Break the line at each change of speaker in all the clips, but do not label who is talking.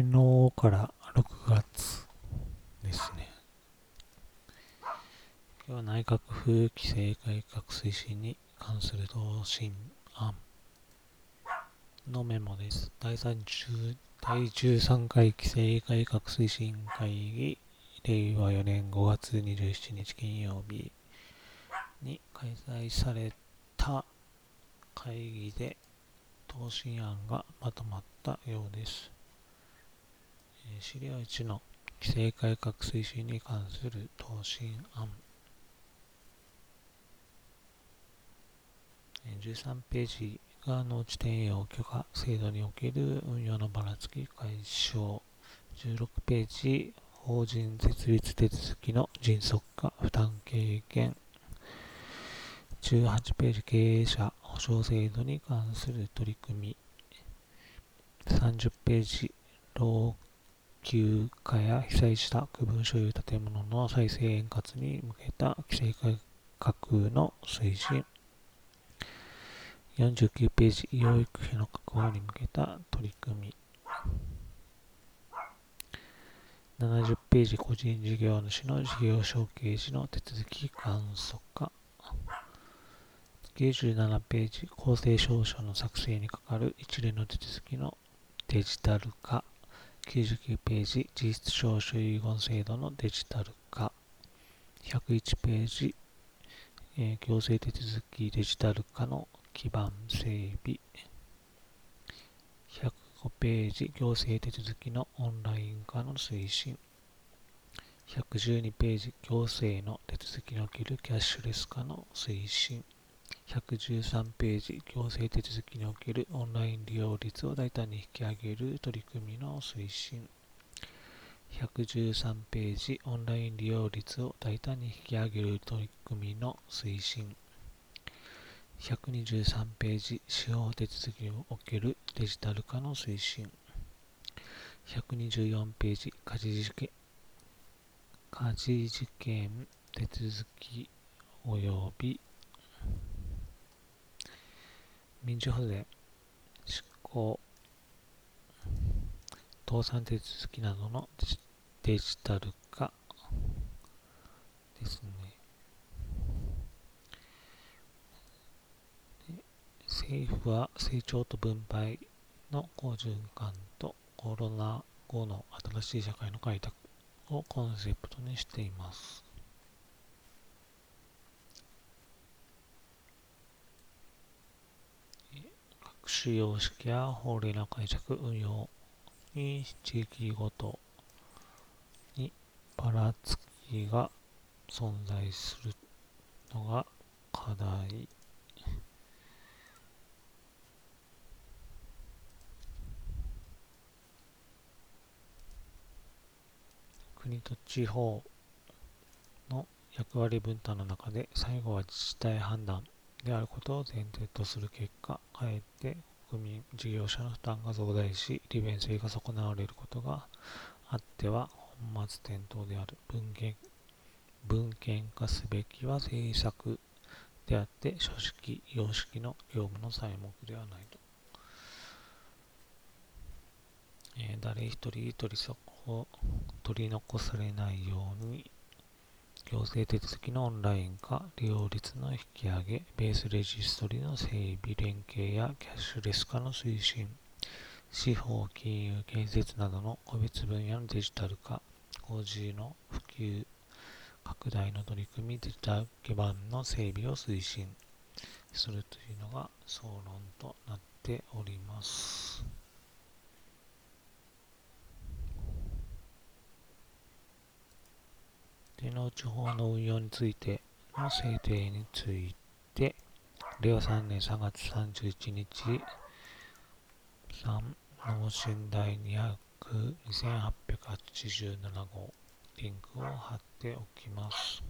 昨日から6月ですね。今日は内閣府規制改革推進に関する答申案のメモです。第30第13回規制改革推進会議、令和4年5月27日金曜日に開催された会議で答申案がまとまったようです。資料1の規制改革推進に関する答申案。13ページが農地転用許可制度における運用のばらつき解消。16ページ法人設立手続きの迅速化負担軽減。18ページ経営者保証制度に関する取り組み。30ページ老朽化や被災した区分所有建物の再生円滑に向けた規制改革の推進。49ページ養育費の確保に向けた取り組み。70ページ個人事業主の事業承継時の手続き簡素化。97ページ公正証書の作成にかかる一連の手続きのデジタル化。99ページ事実上所遺言制度のデジタル化。101ページ、えー、行政手続きデジタル化の基盤整備。105ページ行政手続きのオンライン化の推進。112ページ行政の手続きにおけるキャッシュレス化の推進。113ページ行政手続きにおけるオンライン利用率を大胆に引き上げる取り組みの推進。113ページオンライン利用率を大胆に引き上げる取り組みの推進。123ページ司法手続きにおけるデジタル化の推進。124ページ家事事件家事事件手続き及び民事保全、執行、倒産手続きなどのデジタル化ですね。政府は成長と分配の好循環とコロナ後の新しい社会の開拓をコンセプトにしています。主要式や法令の解釈、運用に地域ごとにばらつきが存在するのが課題。国と地方の役割分担の中で最後は自治体判断であることを前提とする結果、かえって国民、事業者の負担が増大し、利便性が損なわれることがあっては本末転倒である文献文献化すべきは政策であって書式、様式の業務の材木ではないと。えー、誰一人取り取り残されないように行政手続きのオンライン化、利用率の引き上げ、ベースレジストリの整備、連携やキャッシュレス化の推進、司法、金融、建設などの個別分野のデジタル化、工事の普及、拡大の取り組み、デジタル基盤の整備を推進するというのが総論となっております。での地方の運用についての制定について、令和3年3月31日、3脳診第200、2887号、リンクを貼っておきます。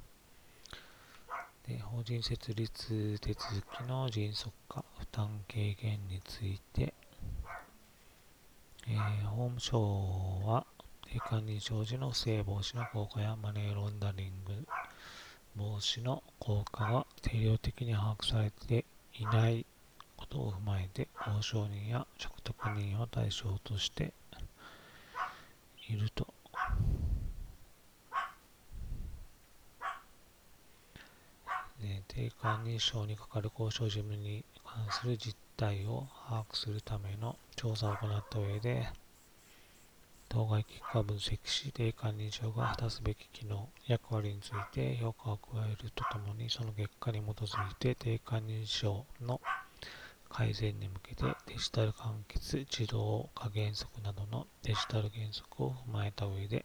で法人設立手続きの迅速化、負担軽減について、えー、法務省は、定款認証時の不正防止の効果やマネーロンダリング防止の効果が定量的に把握されていないことを踏まえて、交渉人や着得人を対象として、いると。ね、定款認証にかかる交渉事務に関する実態を把握するための調査を行った上で、当該結果分析し、定款認証が果たすべき機能、役割について評価を加えるとともに、その結果に基づいて定款認証の改善に向けてデジタル完結、自動化原則などのデジタル原則を踏まえた上で、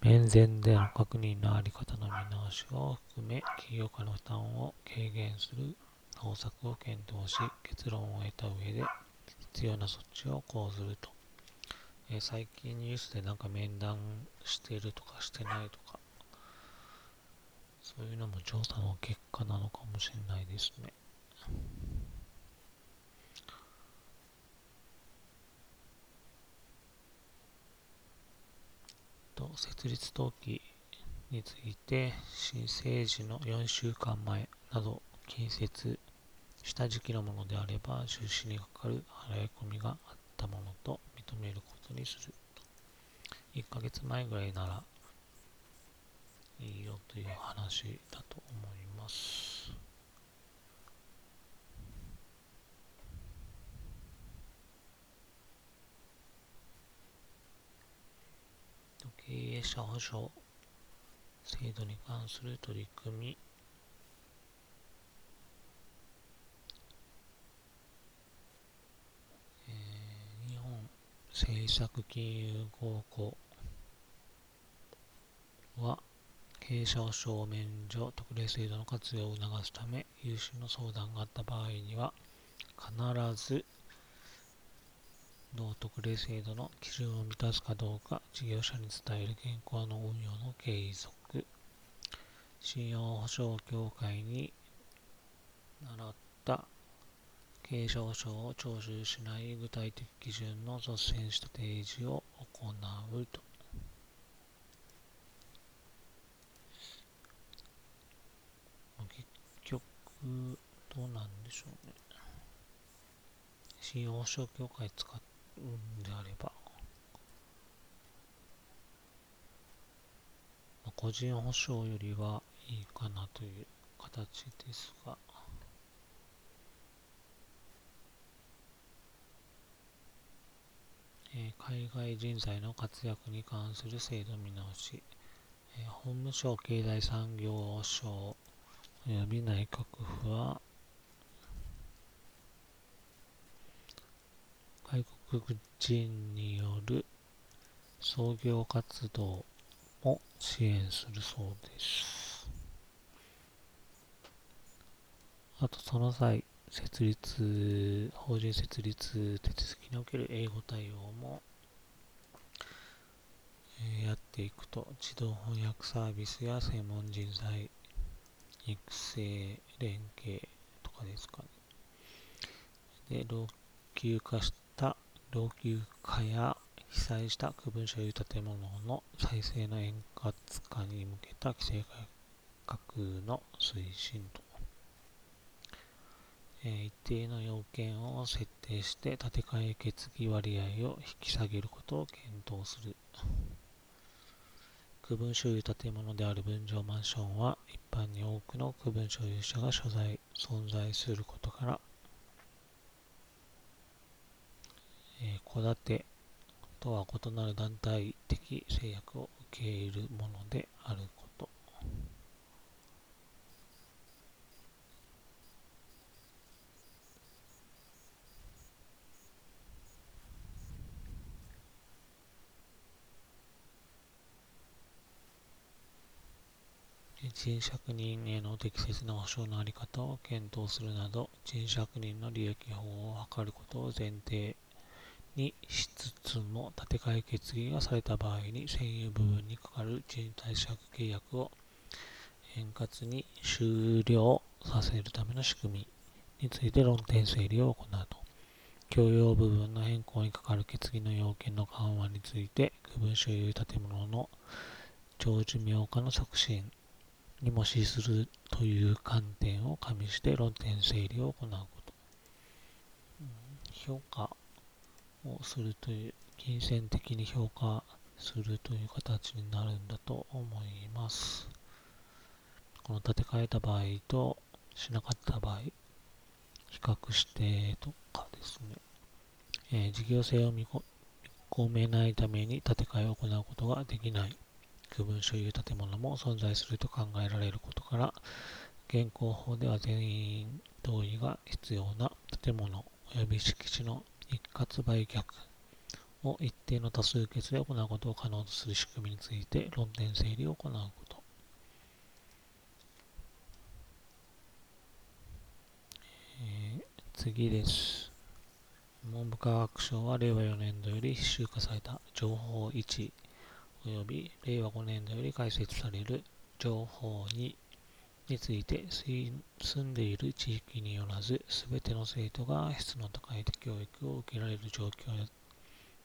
面前での確認のあり方の見直しを含め、企業家の負担を軽減する方策を検討し、結論を得た上で、必要な措置を講ずると。えー、最近ニュースでなんか面談してるとかしてないとか、そういうのも調査の結果なのかもしれないですね。と設立登記について申請時の4週間前など近接した時期のものであれば出資にかかる払い込みがあったものと認めることにする1ヶ月前ぐらいならいいよという話だと思います。経営者保障制度に関する取り組み日本政策金融合庫。は経営者保証免除特例制度の活用を促すため融資の相談があった場合には必ず道徳例制度の基準を満たすかどうか事業者に伝える現行の運用の継続。信用保証協会に習った経営者保証を徴収しない具体的基準の率先した提示を行うと。結局どうなんでしょうね。信用保証協会使うんであれば、個人保証よりはいいかなという形ですが、海外人材の活躍に関する制度見直し、え、法務省経済産業省及び内閣府は外国人による創業活動も支援するそうです。あと、その際、設立、法人設立手続きにおける英語対応も、えー、やっていくと、自動翻訳サービスや専門人材育成連携とかですかね。で、老朽化した老朽化や被災した区分所有建物の再生の円滑化に向けた規制改革の推進と、一定の要件を設定して建て替え決議割合を引き下げることを検討する区分所有建物である分譲マンションは一般に多くの区分所有者が所在存在することから戸建てとは異なる団体的制約を受け入れるものであること。賃借人への適切な保障のあり方を検討するなど、賃借人の利益法を図ることを前提にしつつも建て替え決議がされた場合に占有部分にかかる賃貸借契約を円滑に終了させるための仕組みについて論点整理を行うと。共用部分の変更にかかる決議の要件の緩和について、区分所有建物の長寿命化の促進にも資するという観点を加味して論点整理を行うこと。評価をするという金銭的に評価するという形になるんだと思います。この建て替えた場合としなかった場合、比較してとかですね、えー、事業性を見込めないために建て替えを行うことができない区分所有建物も存在すると考えられることから、現行法では全員同意が必要な建物及び敷地の一括売却を一定の多数決で行うことを可能とする仕組みについて論点整理を行うこと。次です。文部科学省は令和4年度より集荷された情報1及び令和5年度より開設される情報2について住んでいる地域によらず全ての生徒が質の高い教育を受けられる状況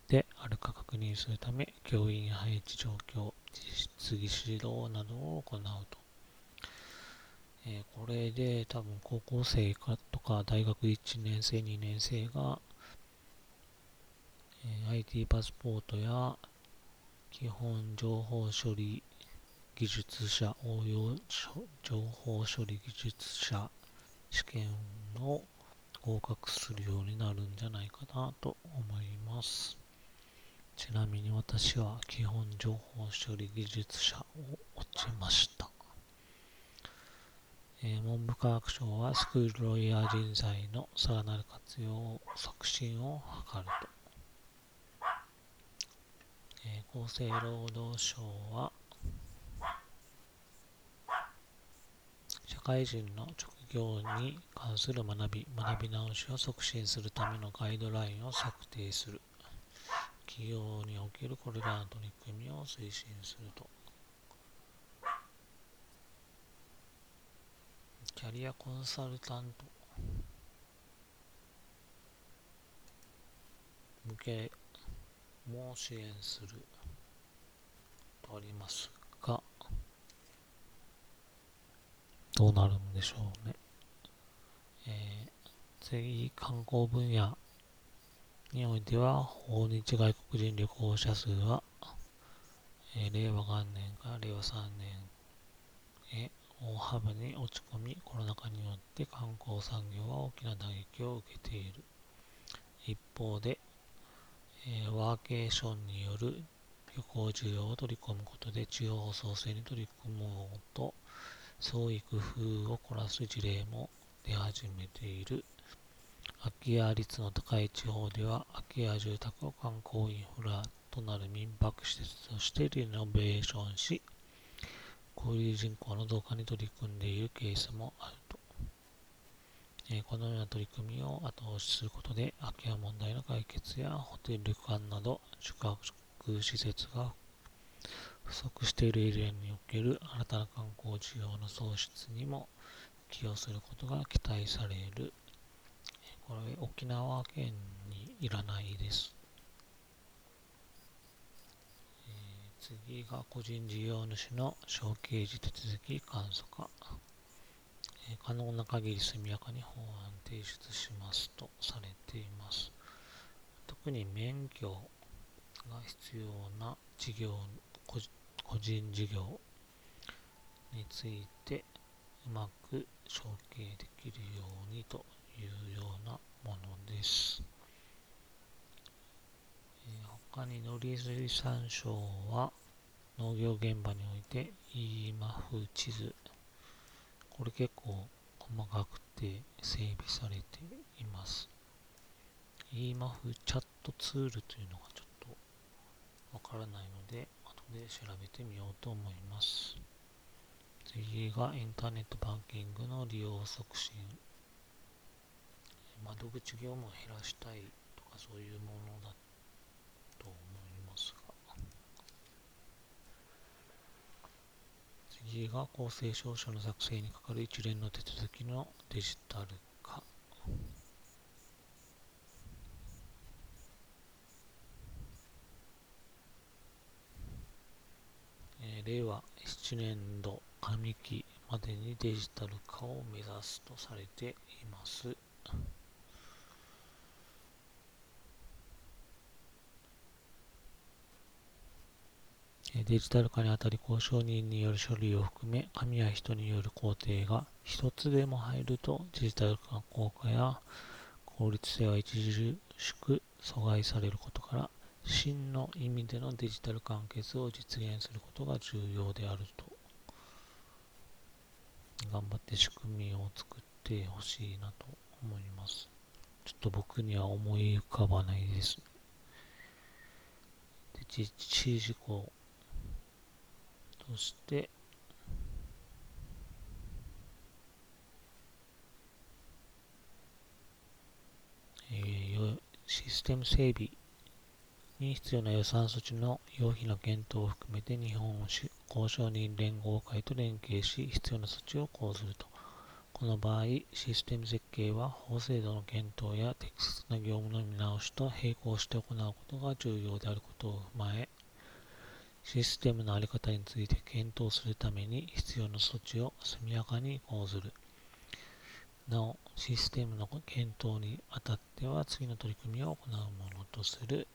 であるか確認するため教員配置状況実技指導などを行うと、えー、これで多分高校生かとか大学1年生2年生が、えー、IT パスポートや基本情報処理技術者応用情報処理技術者試験を合格するようになるんじゃないかなと思います。ちなみに私は基本情報処理技術者を落ちました。えー、文部科学省はスクールロイヤー人材のさらなる活用促進を図ると。厚生労働省は社会人の職業に関する学び、学び直しを促進するためのガイドラインを策定する。企業におけるこれらの取り組みを推進すると。キャリアコンサルタント向けも支援するとありますが、どうなるんでしょうね。えー、次、観光分野においては、訪日外国人旅行者数は、えー、令和元年から令和3年へ大幅に落ち込み、コロナ禍によって観光産業は大きな打撃を受けている。一方で、え、ワーケーションによる旅行需要を取り込むことで地方創生に取り組もうと創意工夫を凝らす事例も出始めている。空き家率の高い地方では空き家住宅を観光インフラとなる民泊施設としてリノベーションし、交流人口の増加に取り組んでいるケースもある。えこのような取り組みを後押しすることで空き家問題の解決やホテル旅館など宿泊施設が不足しているエリアにおける新たな観光需要の創出にも寄与することが期待される。これ沖縄県にいらないです。え、次が個人事業主の小刑事手続き簡素化。可能な限り速やかに法案提出しますとされています。特に免許が必要な事業個人事業についてうまく承継できるようにというようなものです。他に農林水産省は農業現場において EMAF 地図これ結構細かくて整備されています。EMAF チャットツールというのがちょっとわからないので後で調べてみようと思います。次がインターネットバンキングの利用促進。窓口業務を減らしたいとかそういうものだと思いますが。次が公正証書の作成にかかる一連の手続きのデジタル化。令和7年度上期までにデジタル化を目指すとされています。デジタル化にあたり交渉人による処理を含め紙や人による工程が一つでも入るとデジタル化効果や効率性は著しく阻害されることから真の意味でのデジタル完結を実現することが重要であると。頑張って仕組みを作ってほしいなと思います。ちょっと僕には思い浮かばないです。で実施事項としてえー、システム整備に必要な予算措置の要費の検討を含めて日本交渉人連合会と連携し必要な措置を講ずると。この場合、システム設計は法制度の検討や適切な業務の見直しと並行して行うことが重要であることを踏まえ、システムの在り方について検討するために必要な措置を速やかに講ずる。なお、システムの検討にあたっては次の取り組みを行うものとする。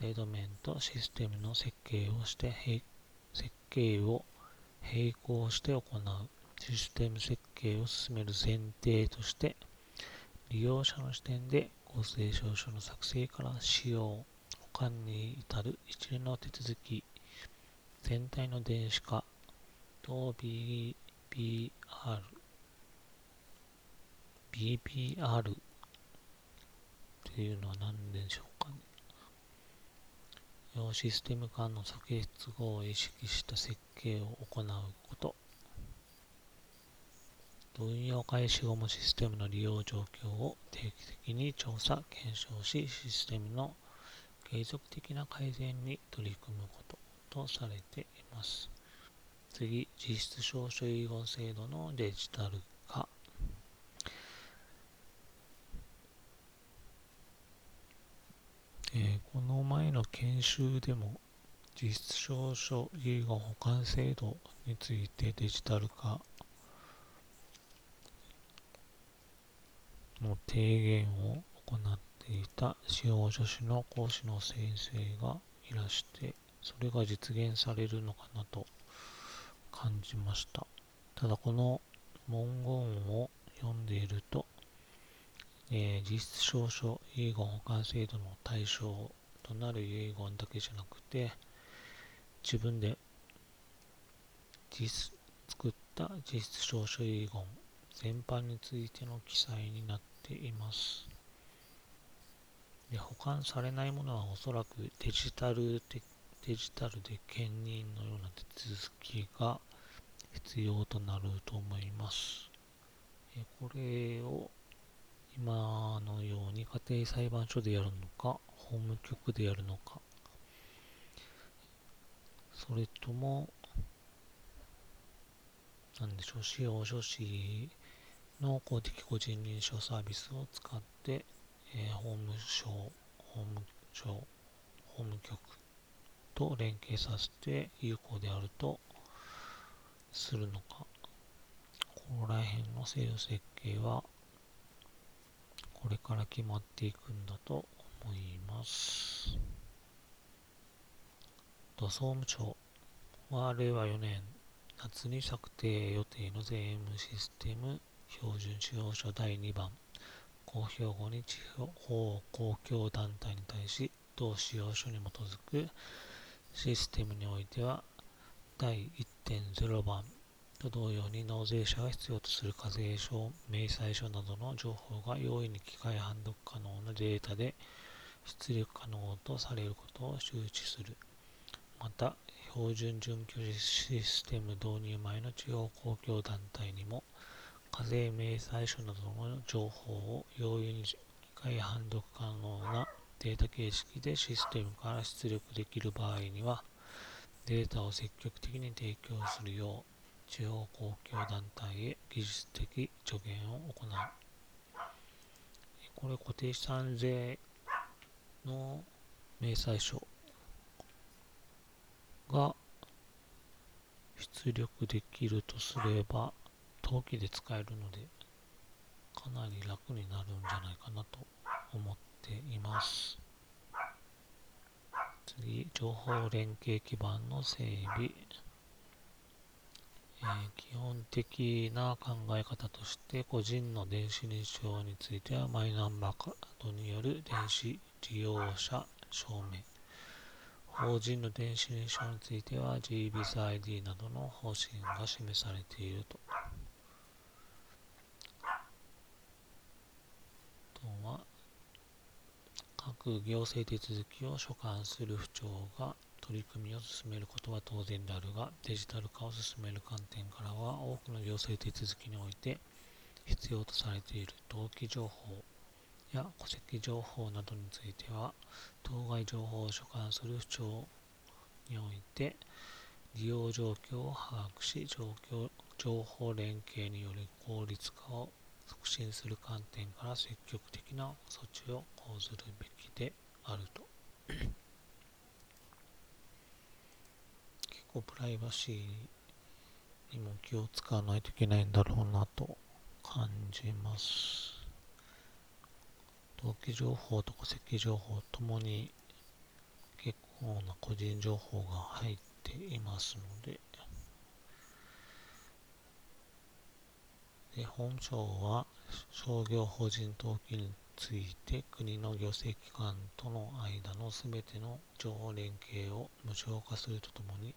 制度面とシステムの設計をして設計を並行して行うシステム設計を進める前提として利用者の視点で公正証書の作成から使用保管に至る一連の手続き全体の電子化。と BBR BBR というのは何でしょうかね。システム間の作結合を意識した設計を行うこと。運用開始後もシステムの利用状況を定期的に調査、検証し、システムの継続的な改善に取り組むこと。とされています。次、実質証書遺言制度のデジタル化。えー、この前の研修でも実質証書遺言保管制度についてデジタル化の提言を行っていた司法書士の講師の先生がいらしてそれが実現されるのかなと感じました。ただこの文言を読んでいるとえー、実質証書遺言保管制度の対象となる遺言だけじゃなくて自分で実作った実質証書遺言全般についての記載になっています。で保管されないものはおそらくデジタルでデジタルで兼任のような手続きが必要となると思います。これを今のように家庭裁判所でやるのか、法務局でやるのか、それとも、なんでしょう、司法書士の公的個人認証サービスを使って、え、法務省、法務省、法務局と連携させて有効であるとするのか、ここら辺の制度設計はこれから決まっていくんだと思います。と総務省は令和4年夏に策定予定の税務システム標準使用書第2番公表後に地方公共団体に対し同使用書に基づくシステムにおいては第1.0番と同様に納税者が必要とする課税書、明細書などの情報が容易に機械判読可能なデータで出力可能とされることを周知する。また、標準準拠システム導入前の地方公共団体にも課税明細書などの情報を容易に機械判読可能なデータ形式でシステムから出力できる場合にはデータを積極的に提供するよう地方公共団体へ技術的助言を行う。これ固定資産税の明細書が出力できるとすれば登記で使えるのでかなり楽になるんじゃないかなと思ってています。次、情報連携基盤の整備、えー、基本的な考え方として個人の電子認証についてはマイナンバーカードによる電子利用者証明。法人の電子認証については GBizID などの方針が示されていると。とは各行政手続きを所管する府庁が取り組みを進めることは当然であるが、デジタル化を進める観点からは、多くの行政手続きにおいて必要とされている登記情報や戸籍情報などについては、当該情報を所管する府庁において、利用状況を把握し、状況情報連携による効率化を促進する観点から積極的な措置を講ずるべきであると。結構プライバシーにも気を使わないといけないんだろうなと感じます。登記情報と戸籍情報ともに結構な個人情報が入っていますので、で本省は商業法人登記について国の行政機関との間のすべての情報連携を無償化するとともに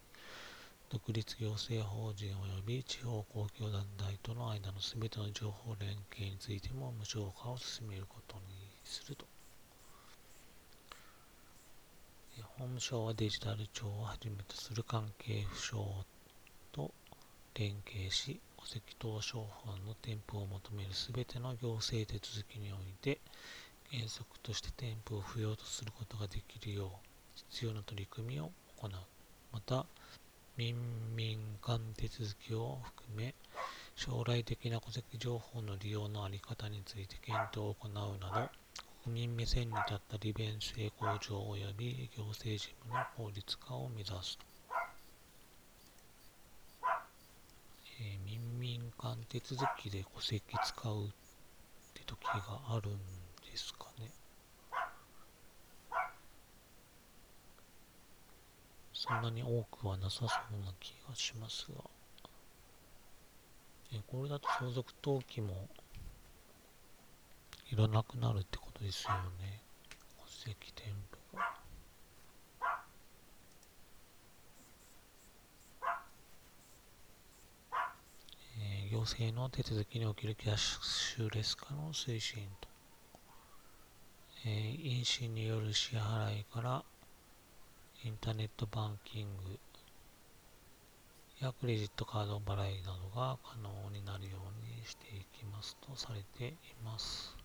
独立行政法人及び地方公共団体との間のすべての情報連携についても無償化を進めることにすると。法務省はデジタル庁をはじめとする関係府省と連携し、戸籍等商法の添付を求めるすべての行政手続きにおいて、原則として添付を不要とすることができるよう、必要な取り組みを行う。また、民民間手続きを含め、将来的な戸籍情報の利用の在り方について検討を行うなど、国民目線に立った利便性向上及び行政事務の効率化を目指すと。えー、民間手続きで戸籍使うって時があるんですかね。そんなに多くはなさそうな気がしますが。え、これだと相続登記もいらなくなるってことですよね。戸籍添付。行政の手続きにおけるキャッシュレス化の推進と、えー、印紙による支払いからインターネットバンキングやクレジットカード払いなどが可能になるようにしていきますとされています。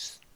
で